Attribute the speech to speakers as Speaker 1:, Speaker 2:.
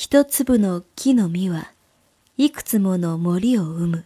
Speaker 1: 一粒の木の実はいくつもの森を生む。